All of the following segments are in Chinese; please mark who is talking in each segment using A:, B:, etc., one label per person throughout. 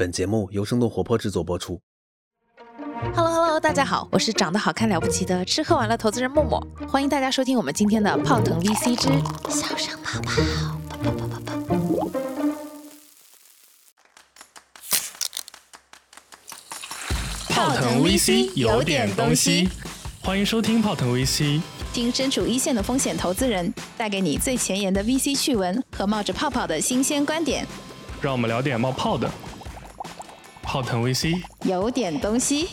A: 本节目由生动活泼制作播出。
B: Hello Hello，大家好，我是长得好看了不起的吃喝玩乐投资人默默，欢迎大家收听我们今天的泡腾 VC 之小声泡泡。泡泡泡泡泡
C: 泡腾 VC 有点东西，欢迎收听泡腾 VC。
B: 听身处一线的风险投资人带给你最前沿的 VC 趣闻和冒着泡泡的新鲜观点，
C: 让我们聊点冒泡的。泡腾 VC，
B: 有点东西。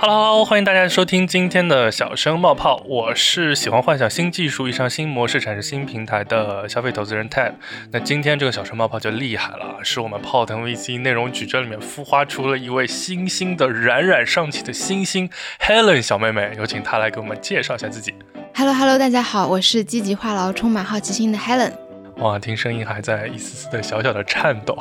C: Hello，欢迎大家收听今天的小声冒泡，我是喜欢幻想新技术、遇上新模式、产生新平台的消费投资人 Ted。那今天这个小声冒泡就厉害了，是我们泡腾 VC 内容矩阵里面孵化出了一位新兴的冉冉上起的新星 Helen 小妹妹，有请她来给我们介绍一下自己。
D: Hello Hello，大家好，我是积极话痨、充满好奇心的 Helen。
C: 哇，听声音还在一丝丝的小小的颤抖。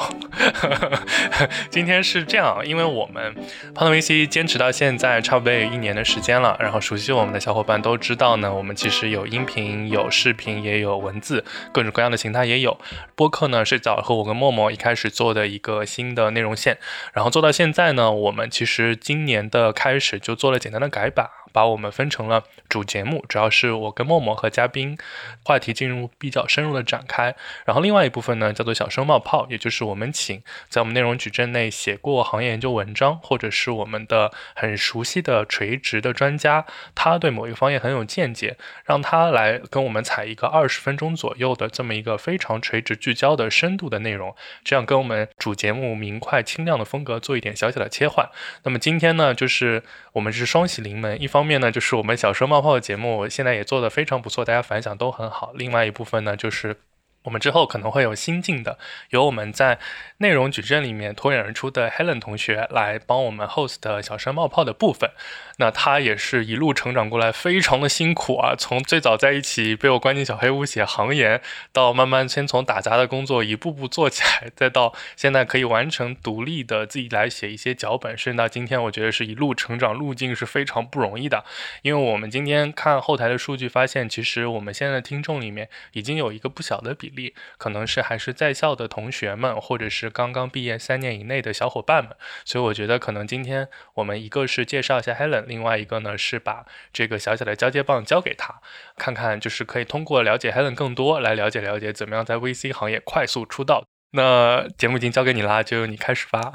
C: 今天是这样，因为我们泡腾 VC 坚持到现在差不多有一年的时间了，然后熟悉我们的小伙伴都知道呢，我们其实有音频、有视频，也有文字，各种各样的形态也有。播客呢是早和我跟默默一开始做的一个新的内容线，然后做到现在呢，我们其实今年的开始就做了简单的改版。把我们分成了主节目，主要是我跟默默和嘉宾，话题进入比较深入的展开。然后另外一部分呢，叫做小声冒泡，也就是我们请在我们内容矩阵内写过行业研究文章，或者是我们的很熟悉的垂直的专家，他对某一个方面很有见解，让他来跟我们采一个二十分钟左右的这么一个非常垂直聚焦的深度的内容，这样跟我们主节目明快清亮的风格做一点小小的切换。那么今天呢，就是我们是双喜临门，一方面呢，就是我们小声冒泡的节目现在也做得非常不错，大家反响都很好。另外一部分呢，就是我们之后可能会有新进的，由我们在内容矩阵里面脱颖而出的 Helen 同学来帮我们 host 小声冒泡的部分。那他也是一路成长过来，非常的辛苦啊！从最早在一起被我关进小黑屋写行研，到慢慢先从打杂的工作一步步做起来，再到现在可以完成独立的自己来写一些脚本，甚至到今天，我觉得是一路成长路径是非常不容易的。因为我们今天看后台的数据，发现其实我们现在的听众里面已经有一个不小的比比例，可能是还是在校的同学们，或者是刚刚毕业三年以内的小伙伴们。所以我觉得可能今天我们一个是介绍一下 Helen。另外一个呢是把这个小小的交接棒交给他，看看就是可以通过了解 Helen 更多来了解了解怎么样在 VC 行业快速出道。那节目已经交给你啦，就由你开始吧。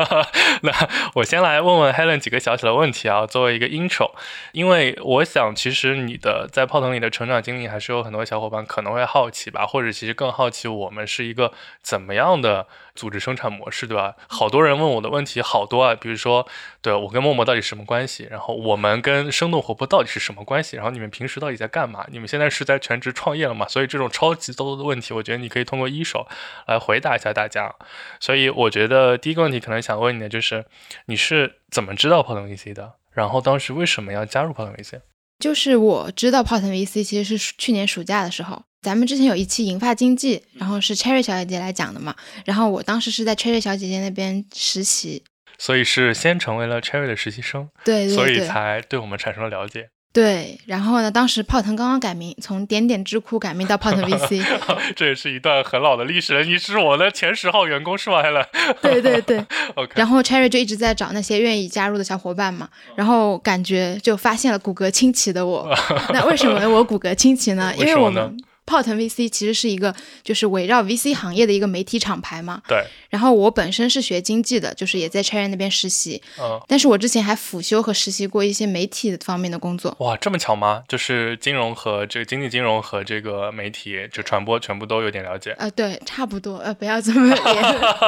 C: 那我先来问问 Helen 几个小小的问题啊，作为一个 intro，因为我想其实你的在泡腾里的成长经历还是有很多小伙伴可能会好奇吧，或者其实更好奇我们是一个怎么样的组织生产模式，对吧？好多人问我的问题好多啊，比如说，对我跟默默到底什么关系？然后我们跟生动活泼到底是什么关系？然后你们平时到底在干嘛？你们现在是在全职创业了吗？所以这种超级多的问题，我觉得你可以通过一手来回答一下大家。所以我觉得第一个问题可能想问你的就是，你是怎么知道泡腾 VC 的？然后当时为什么要加入泡腾 VC？
D: 就是我知道泡腾 VC 其实是去年暑假的时候，咱们之前有一期银发经济，然后是 Cherry 小姐姐来讲的嘛，然后我当时是在 Cherry 小姐姐那边实习，
C: 所以是先成为了 Cherry 的实习生，
D: 对对
C: 所以才对我们产生了了解。
D: 对，然后呢，当时泡腾刚刚改名，从点点智库改名到泡腾 VC，
C: 这也是一段很老的历史了。你是我的前十号员工是吗，Helen？
D: 对对对，
C: OK，
D: 然后 Cherry 就一直在找那些愿意加入的小伙伴嘛，然后感觉就发现了骨骼清奇的我。那为什么我骨骼清奇呢？因为我们泡腾 VC 其实是一个就是围绕 VC 行业的一个媒体厂牌嘛。
C: 对，
D: 然后我本身是学经济的，就是也在 Cherry 那边实习，
C: 嗯，
D: 但是我之前还辅修和实习过一些媒体方面的工作。
C: 哇，这么巧吗？就是金融和这个经济金融和这个媒体就传播全部都有点了解。
D: 呃，对，差不多，呃，不要这么 严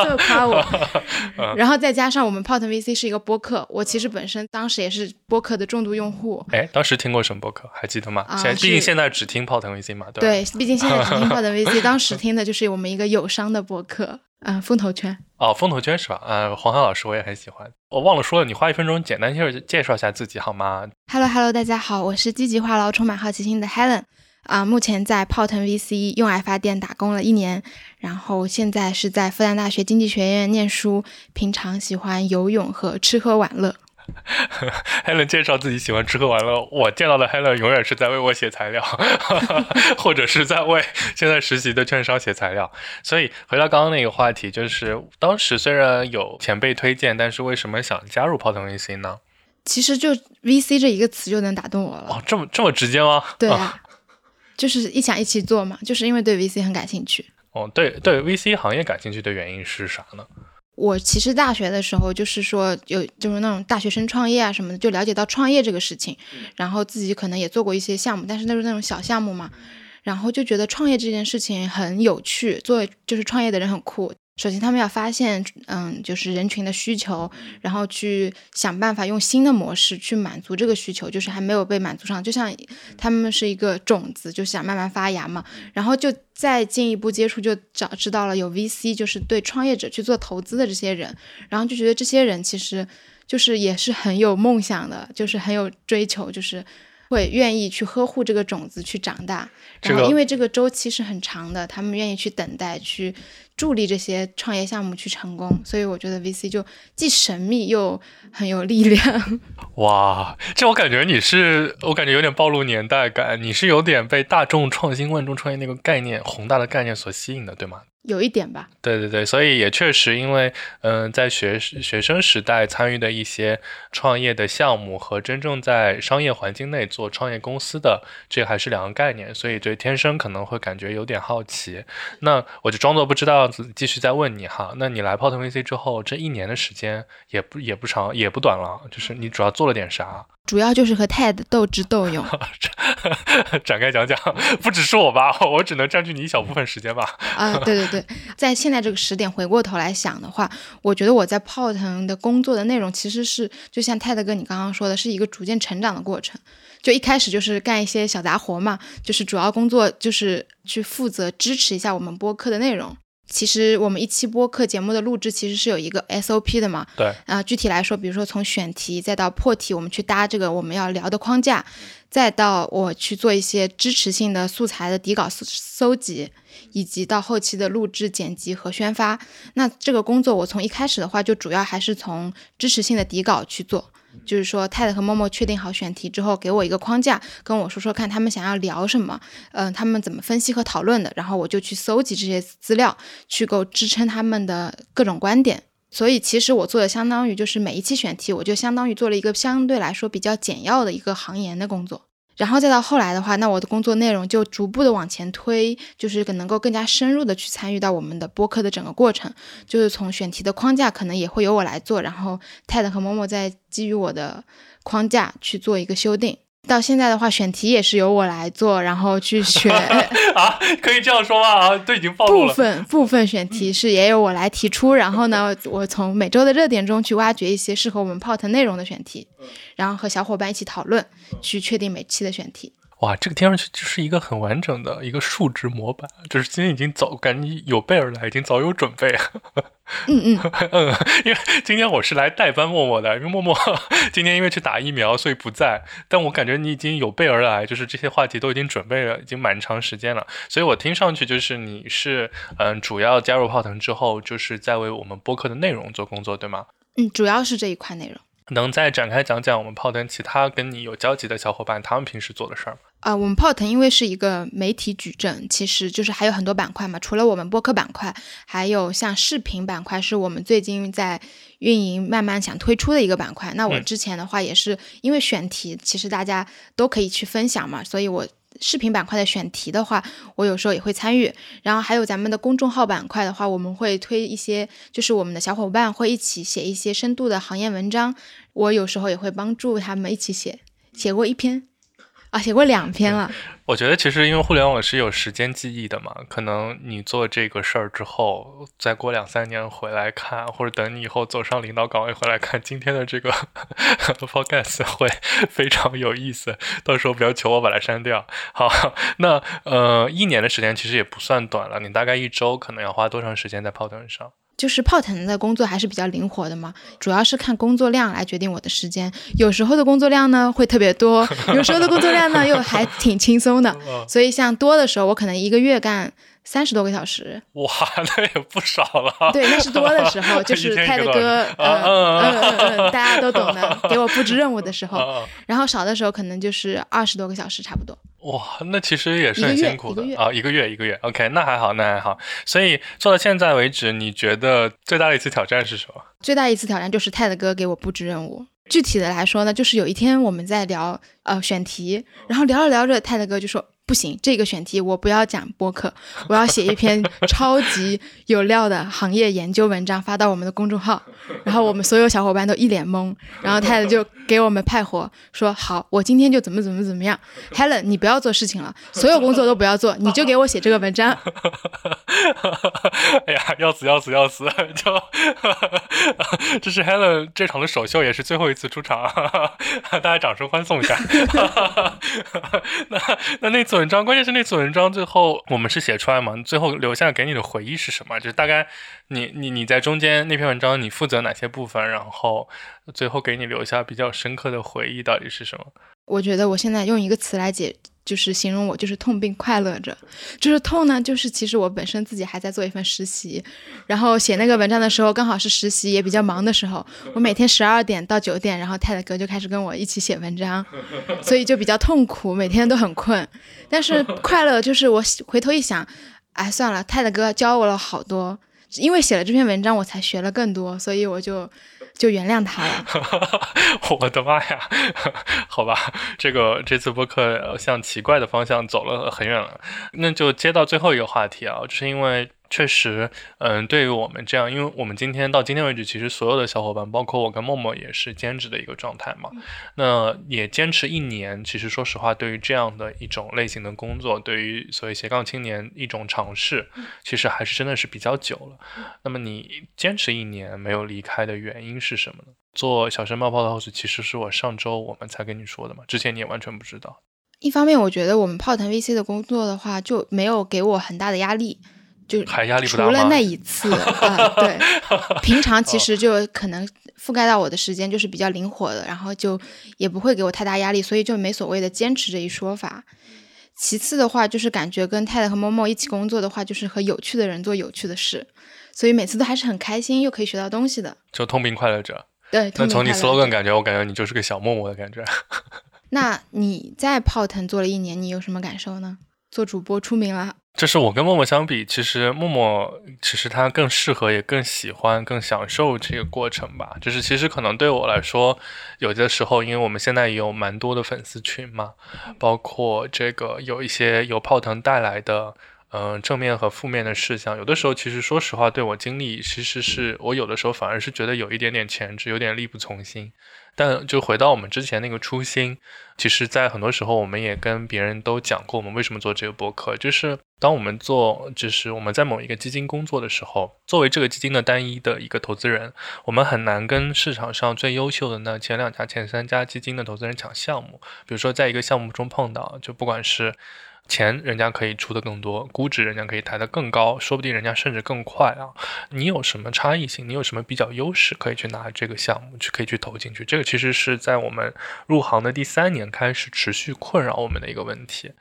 D: 这么夸我。然后再加上我们泡腾 VC 是一个播客，我其实本身当时也是播客的重度用户。
C: 哎，当时听过什么播客？还记得吗？
D: 啊
C: 现在毕竟现在只听泡腾 VC 嘛，对
D: 对，毕竟现在只听泡腾 VC，当时听的就是我们一个友商的博客，嗯、风投圈。
C: 哦，风投圈是吧？呃，黄海老师我也很喜欢。我忘了说了，你花一分钟简单介绍介绍一下自己好吗
D: ？Hello Hello，大家好，我是积极话痨、充满好奇心的 Helen。啊、目前在泡腾 VC 用爱发电打工了一年，然后现在是在复旦大学经济学院念书，平常喜欢游泳和吃喝玩乐。
C: Helen 介绍自己喜欢吃喝玩乐，我见到的 Helen 永远是在为我写材料，或者是在为现在实习的券商写材料。所以回到刚刚那个话题，就是当时虽然有前辈推荐，但是为什么想加入泡腾 VC 呢？
D: 其实就 VC 这一个词就能打动我了。
C: 哦，这么这么直接吗？
D: 对啊，就是一想一起做嘛，就是因为对 VC 很感兴趣。
C: 哦，对对，VC 行业感兴趣的原因是啥呢？
D: 我其实大学的时候就是说有就是那种大学生创业啊什么的，就了解到创业这个事情，然后自己可能也做过一些项目，但是那是那种小项目嘛，然后就觉得创业这件事情很有趣，做就是创业的人很酷。首先，他们要发现，嗯，就是人群的需求，然后去想办法用新的模式去满足这个需求，就是还没有被满足上。就像他们是一个种子，就想慢慢发芽嘛。然后就再进一步接触，就找知道了有 VC，就是对创业者去做投资的这些人。然后就觉得这些人其实就是也是很有梦想的，就是很有追求，就是会愿意去呵护这个种子去长大。然后因为这个周期是很长的，他们愿意去等待去。助力这些创业项目去成功，所以我觉得 VC 就既神秘又很有力量。
C: 哇，这我感觉你是，我感觉有点暴露年代感。你是有点被大众创新万众创业那个概念宏大的概念所吸引的，对吗？
D: 有一点吧，
C: 对对对，所以也确实，因为嗯，在学学生时代参与的一些创业的项目和真正在商业环境内做创业公司的，这还是两个概念，所以对天生可能会感觉有点好奇。那我就装作不知道，继续再问你哈。那你来泡腾 VC 之后，这一年的时间也不也不长，也不短了，就是你主要做了点啥？
D: 主要就是和 TED 斗智斗勇，
C: 展开讲讲。不只是我吧，我只能占据你一小部分时间吧。
D: 啊，对对对，在现在这个时点回过头来想的话，我觉得我在泡腾的工作的内容其实是，就像 TED 哥你刚刚说的，是一个逐渐成长的过程。就一开始就是干一些小杂活嘛，就是主要工作就是去负责支持一下我们播客的内容。其实我们一期播客节目的录制其实是有一个 SOP 的嘛，
C: 对，
D: 啊，具体来说，比如说从选题再到破题，我们去搭这个我们要聊的框架，再到我去做一些支持性的素材的底稿搜搜集，以及到后期的录制、剪辑和宣发。那这个工作我从一开始的话就主要还是从支持性的底稿去做。就是说，TED 和默默确定好选题之后，给我一个框架，跟我说说看他们想要聊什么，嗯，他们怎么分析和讨论的，然后我就去搜集这些资料，去够支撑他们的各种观点。所以其实我做的相当于就是每一期选题，我就相当于做了一个相对来说比较简要的一个行研的工作。然后再到后来的话，那我的工作内容就逐步的往前推，就是能够更加深入的去参与到我们的播客的整个过程，就是从选题的框架可能也会由我来做，然后 TED 和某某再基于我的框架去做一个修订。到现在的话，选题也是由我来做，然后去选
C: 啊，可以这样说吗？啊，都已经暴露
D: 了。部分 部分选题是也由我来提出，然后呢，我从每周的热点中去挖掘一些适合我们 POT 内容的选题，然后和小伙伴一起讨论，去确定每期的选题。
C: 哇，这个听上去就是一个很完整的一个数值模板，就是今天已经早感觉有备而来，已经早有准备。
D: 嗯嗯
C: 嗯，因为今天我是来代班默默的，因为默默今天因为去打疫苗，所以不在。但我感觉你已经有备而来，就是这些话题都已经准备了，已经蛮长时间了。所以我听上去就是你是嗯，主要加入泡腾之后，就是在为我们播客的内容做工作，对吗？
D: 嗯，主要是这一块内容。
C: 能再展开讲讲我们泡腾其他跟你有交集的小伙伴，他们平时做的事儿吗？
D: 啊，我们泡腾因为是一个媒体矩阵，其实就是还有很多板块嘛。除了我们播客板块，还有像视频板块，是我们最近在运营、慢慢想推出的一个板块。那我之前的话也是因为选题，其实大家都可以去分享嘛，所以我视频板块的选题的话，我有时候也会参与。然后还有咱们的公众号板块的话，我们会推一些，就是我们的小伙伴会一起写一些深度的行业文章，我有时候也会帮助他们一起写，写过一篇。啊，写过两篇了。
C: 我觉得其实因为互联网是有时间记忆的嘛，可能你做这个事儿之后，再过两三年回来看，或者等你以后走上领导岗位回来看今天的这个 podcast 会 非常有意思。到时候不要求我把它删掉。好，那呃，一年的时间其实也不算短了，你大概一周可能要花多长时间在泡腾上？
D: 就是泡腾的工作还是比较灵活的嘛，主要是看工作量来决定我的时间。有时候的工作量呢会特别多，有时候的工作量呢又还挺轻松的。所以像多的时候，我可能一个月干三十多个小时。
C: 哇，那也不少了。
D: 对，那是多的时候，就是泰的哥，嗯嗯嗯嗯，大家都懂的，给我布置任务的时候。然后少的时候可能就是二十多个小时，差不多。
C: 哇，那其实也是很辛苦的啊，
D: 一
C: 个月一个月，OK，那还好，那还好。所以做到现在为止，你觉得最大的一次挑战是什么？
D: 最大一次挑战就是泰的哥给我布置任务。具体的来说呢，就是有一天我们在聊呃选题，然后聊着聊着，泰的哥就说。不行，这个选题我不要讲播客，我要写一篇 超级有料的行业研究文章发到我们的公众号。然后我们所有小伙伴都一脸懵，然后太太就给我们派活，说好，我今天就怎么怎么怎么样。Helen，你不要做事情了，所有工作都不要做，你就给我写这个文章。
C: 哎呀，要死要死要死！就 这是 Helen 这场的首秀，也是最后一次出场，大家掌声欢送一下。那那那次文章，关键是那次文章最后我们是写出来嘛？最后留下给你的回忆是什么？就是大概你你你在中间那篇文章你负责哪些部分？然后最后给你留下比较深刻的回忆到底是什么？
D: 我觉得我现在用一个词来解。就是形容我就是痛并快乐着，就是痛呢，就是其实我本身自己还在做一份实习，然后写那个文章的时候刚好是实习也比较忙的时候，我每天十二点到九点，然后泰德哥就开始跟我一起写文章，所以就比较痛苦，每天都很困。但是快乐就是我回头一想，哎，算了，泰德哥教我了好多，因为写了这篇文章，我才学了更多，所以我就。就原谅他了，
C: 我的妈呀！好吧，这个这次播客向奇怪的方向走了很远了，那就接到最后一个话题啊，就是因为。确实，嗯，对于我们这样，因为我们今天到今天为止，其实所有的小伙伴，包括我跟默默，也是兼职的一个状态嘛。那也坚持一年，其实说实话，对于这样的一种类型的工作，对于所谓斜杠青年一种尝试，其实还是真的是比较久了。那么你坚持一年没有离开的原因是什么呢？做小声冒泡的 host，其实是我上周我们才跟你说的嘛，之前你也完全不知道。
D: 一方面，我觉得我们泡腾 VC 的工作的话，就没有给我很大的压力。就除了那一次啊，对，平常其实就可能覆盖到我的时间就是比较灵活的，然后就也不会给我太大压力，所以就没所谓的坚持这一说法。其次的话，就是感觉跟太太和默默一起工作的话，就是和有趣的人做有趣的事，所以每次都还是很开心，又可以学到东西的。
C: 就痛并快乐者。
D: 对，
C: 那从你 slogan 感觉，我感觉你就是个小默默的感觉。
D: 那你在泡腾做了一年，你有什么感受呢？做主播出名了。
C: 就是我跟默默相比，其实默默其实他更适合，也更喜欢，更享受这个过程吧。就是其实可能对我来说，有的时候，因为我们现在也有蛮多的粉丝群嘛，包括这个有一些由泡腾带来的，嗯，正面和负面的事项。有的时候，其实说实话，对我经历，其实是我有的时候反而是觉得有一点点前置，有点力不从心。但就回到我们之前那个初心，其实，在很多时候，我们也跟别人都讲过，我们为什么做这个博客，就是当我们做，就是我们在某一个基金工作的时候，作为这个基金的单一的一个投资人，我们很难跟市场上最优秀的那前两家、前三家基金的投资人抢项目。比如说，在一个项目中碰到，就不管是。钱人家可以出的更多，估值人家可以抬得更高，说不定人家甚至更快啊！你有什么差异性？你有什么比较优势可以去拿这个项目去可以去投进去？这个其实是在我们入行的第三年开始持续困扰我们的一个问题。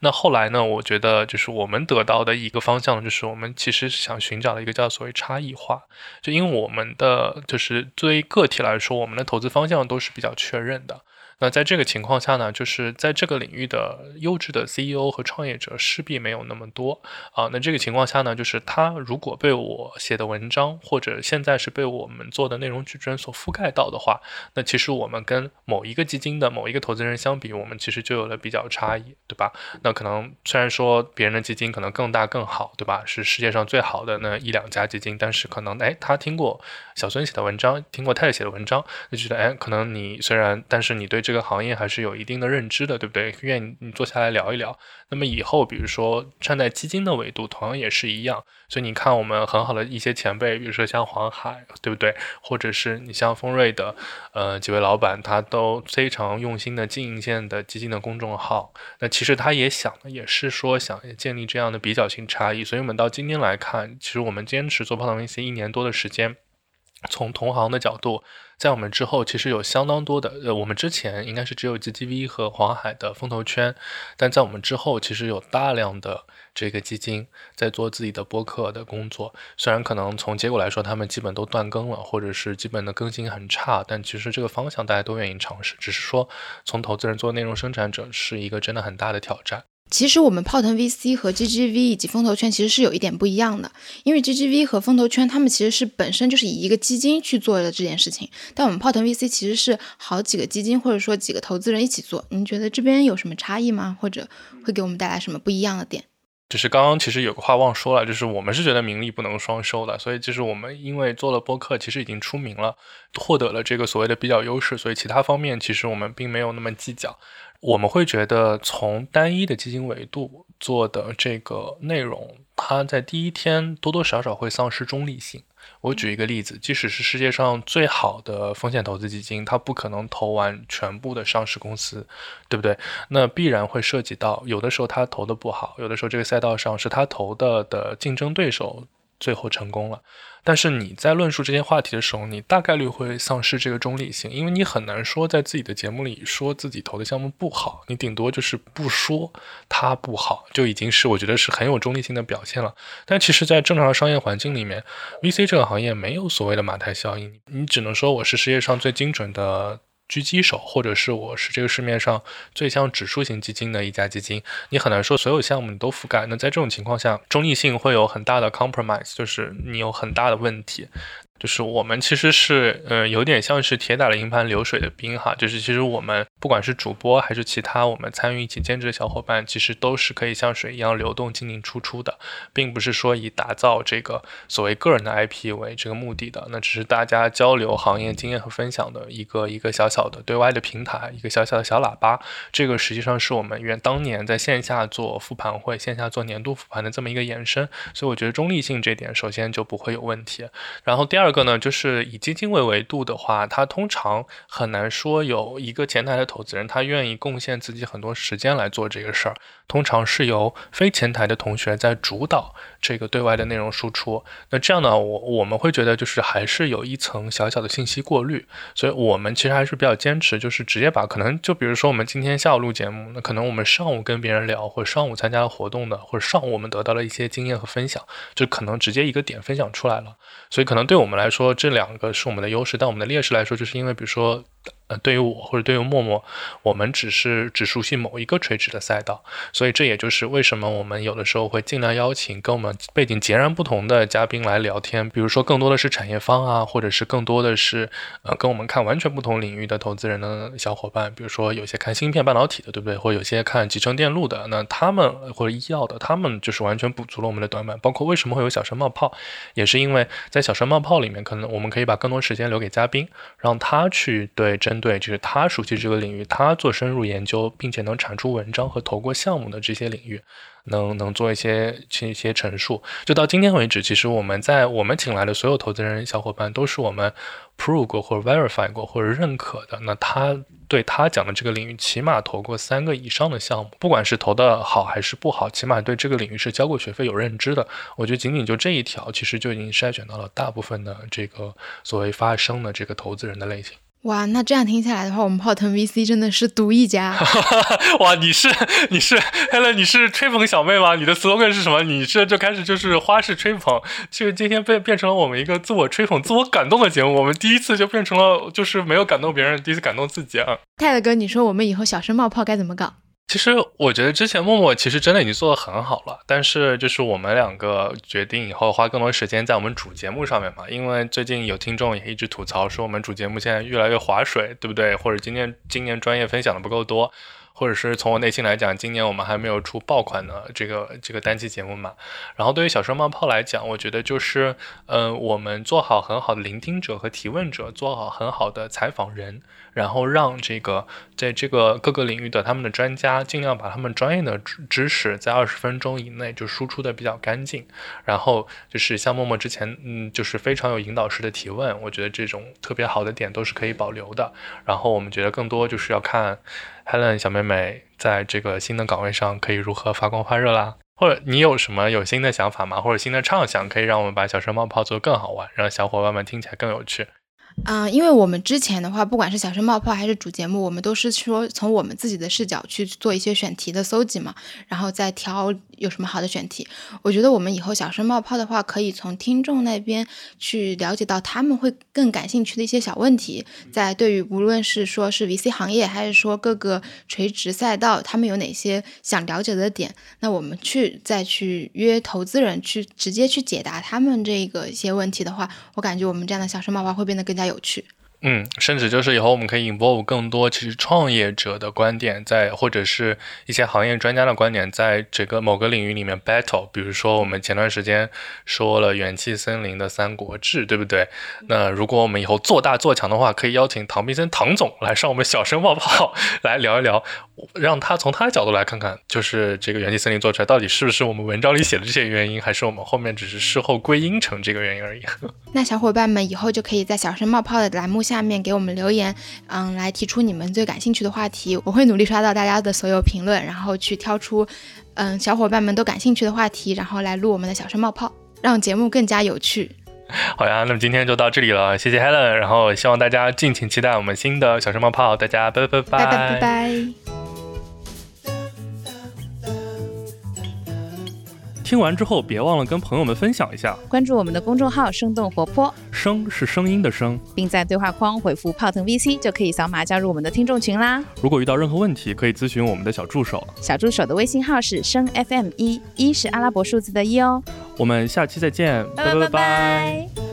C: 那后来呢？我觉得就是我们得到的一个方向，就是我们其实想寻找的一个叫所谓差异化。就因为我们的就是作为个体来说，我们的投资方向都是比较确认的。那在这个情况下呢，就是在这个领域的优质的 CEO 和创业者势必没有那么多啊。那这个情况下呢，就是他如果被我写的文章，或者现在是被我们做的内容矩阵所覆盖到的话，那其实我们跟某一个基金的某一个投资人相比，我们其实就有了比较差异，对吧？那可能虽然说别人的基金可能更大更好，对吧？是世界上最好的那一两家基金，但是可能哎，他听过小孙写的文章，听过泰写的文章，就觉得哎，可能你虽然，但是你对这这个行业还是有一定的认知的，对不对？愿意你坐下来聊一聊。那么以后，比如说站在基金的维度，同样也是一样。所以你看，我们很好的一些前辈，比如说像黄海，对不对？或者是你像丰瑞的，呃，几位老板，他都非常用心的经营现在的基金的公众号。那其实他也想也是说想建立这样的比较性差异。所以我们到今天来看，其实我们坚持做泡腾 VC 一年多的时间，从同行的角度。在我们之后，其实有相当多的，呃，我们之前应该是只有 GGV 和黄海的风投圈，但在我们之后，其实有大量的这个基金在做自己的播客的工作。虽然可能从结果来说，他们基本都断更了，或者是基本的更新很差，但其实这个方向大家都愿意尝试。只是说，从投资人做内容生产者是一个真的很大的挑战。
D: 其实我们泡腾 VC 和 GGV 以及风投圈其实是有一点不一样的，因为 GGV 和风投圈他们其实是本身就是以一个基金去做的这件事情，但我们泡腾 VC 其实是好几个基金或者说几个投资人一起做。您觉得这边有什么差异吗？或者会给我们带来什么不一样的点？
C: 就是刚刚其实有个话忘说了，就是我们是觉得名利不能双收的，所以就是我们因为做了播客，其实已经出名了，获得了这个所谓的比较优势，所以其他方面其实我们并没有那么计较。我们会觉得从单一的基金维度。做的这个内容，它在第一天多多少少会丧失中立性。我举一个例子，即使是世界上最好的风险投资基金，它不可能投完全部的上市公司，对不对？那必然会涉及到，有的时候它投的不好，有的时候这个赛道上是他投的的竞争对手最后成功了。但是你在论述这些话题的时候，你大概率会丧失这个中立性，因为你很难说在自己的节目里说自己投的项目不好，你顶多就是不说它不好，就已经是我觉得是很有中立性的表现了。但其实，在正常的商业环境里面，VC 这个行业没有所谓的马太效应，你只能说我是世界上最精准的。狙击手，或者是我是这个市面上最像指数型基金的一家基金，你很难说所有项目你都覆盖。那在这种情况下，中立性会有很大的 compromise，就是你有很大的问题。就是我们其实是，呃，有点像是铁打了营盘流水的兵哈。就是其实我们不管是主播还是其他我们参与一起兼职的小伙伴，其实都是可以像水一样流动进进出出的，并不是说以打造这个所谓个人的 IP 为这个目的的。那只是大家交流行业经验和分享的一个一个小小的对外的平台，一个小小的小喇叭。这个实际上是我们原当年在线下做复盘会、线下做年度复盘的这么一个延伸。所以我觉得中立性这点首先就不会有问题。然后第二。这个呢，就是以基金为维度的话，它通常很难说有一个前台的投资人，他愿意贡献自己很多时间来做这个事儿。通常是由非前台的同学在主导这个对外的内容输出。那这样呢，我我们会觉得就是还是有一层小小的信息过滤。所以我们其实还是比较坚持，就是直接把可能就比如说我们今天下午录节目，那可能我们上午跟别人聊，或者上午参加了活动的，或者上午我们得到了一些经验和分享，就可能直接一个点分享出来了。所以可能对我们来说，这两个是我们的优势，但我们的劣势来说，就是因为比如说。呃，对于我或者对于默默，我们只是只熟悉某一个垂直的赛道，所以这也就是为什么我们有的时候会尽量邀请跟我们背景截然不同的嘉宾来聊天。比如说，更多的是产业方啊，或者是更多的是呃跟我们看完全不同领域的投资人的小伙伴。比如说，有些看芯片半导体的，对不对？或者有些看集成电路的，那他们或者医药的，他们就是完全补足了我们的短板。包括为什么会有小声冒泡，也是因为在小声冒泡里面，可能我们可以把更多时间留给嘉宾，让他去对针。对，就是他熟悉这个领域，他做深入研究，并且能产出文章和投过项目的这些领域，能能做一些一些陈述。就到今天为止，其实我们在我们请来的所有投资人小伙伴，都是我们 prove 过或者 verify 过或者认可的。那他对他讲的这个领域，起码投过三个以上的项目，不管是投的好还是不好，起码对这个领域是交过学费、有认知的。我觉得仅仅就这一条，其实就已经筛选到了大部分的这个所谓发生的这个投资人的类型。
D: 哇，那这样听下来的话，我们泡腾 VC 真的是独一家。
C: 哇，你是你是 Helen，你是吹捧小妹吗？你的 slogan 是什么？你这就开始就是花式吹捧，就今天变变成了我们一个自我吹捧、自我感动的节目。我们第一次就变成了就是没有感动别人，第一次感动自己啊。
D: 泰勒哥，你说我们以后小声冒泡该怎么搞？
C: 其实我觉得之前默默其实真的已经做得很好了，但是就是我们两个决定以后花更多时间在我们主节目上面嘛，因为最近有听众也一直吐槽说我们主节目现在越来越划水，对不对？或者今年今年专业分享的不够多。或者是从我内心来讲，今年我们还没有出爆款的这个这个单期节目嘛。然后对于小声冒泡来讲，我觉得就是，嗯，我们做好很好的聆听者和提问者，做好很好的采访人，然后让这个在这个各个领域的他们的专家，尽量把他们专业的知知识在二十分钟以内就输出的比较干净。然后就是像默默之前，嗯，就是非常有引导式的提问，我觉得这种特别好的点都是可以保留的。然后我们觉得更多就是要看。Helen 小妹妹在这个新的岗位上可以如何发光发热啦？或者你有什么有新的想法吗？或者新的畅想，可以让我们把小声冒泡做得更好玩，让小伙伴们听起来更有趣？
D: 嗯，因为我们之前的话，不管是小声冒泡还是主节目，我们都是说从我们自己的视角去做一些选题的搜集嘛，然后再挑有什么好的选题。我觉得我们以后小声冒泡的话，可以从听众那边去了解到他们会更感兴趣的一些小问题，在对于无论是说是 VC 行业，还是说各个垂直赛道，他们有哪些想了解的点，那我们去再去约投资人去直接去解答他们这个一些问题的话，我感觉我们这样的小声冒泡会变得更加有趣。
C: 嗯，甚至就是以后我们可以 involve 更多其实创业者的观点，在或者是一些行业专家的观点，在这个某个领域里面 battle。比如说我们前段时间说了元气森林的《三国志》，对不对？那如果我们以后做大做强的话，可以邀请唐碧森唐总来上我们小声冒泡来聊一聊，让他从他的角度来看看，就是这个元气森林做出来到底是不是我们文章里写的这些原因，还是我们后面只是事后归因成这个原因而已。
D: 那小伙伴们以后就可以在小声冒泡的栏目下面给我们留言，嗯，来提出你们最感兴趣的话题，我会努力刷到大家的所有评论，然后去挑出，嗯，小伙伴们都感兴趣的话题，然后来录我们的小声冒泡，让节目更加有趣。
C: 好呀，那么今天就到这里了，谢谢 Helen，然后希望大家敬请期待我们新的小声冒泡，大家拜拜
D: 拜拜。拜拜
E: 听完之后，别忘了跟朋友们分享一下，
B: 关注我们的公众号“生动活泼”，
E: 声是声音的声，
B: 并在对话框回复“泡腾 VC” 就可以扫码加入我们的听众群啦。
E: 如果遇到任何问题，可以咨询我们的小助手，
B: 小助手的微信号是声 FM 一，一是阿拉伯数字的一哦。
E: 我们下期再见，拜拜拜拜。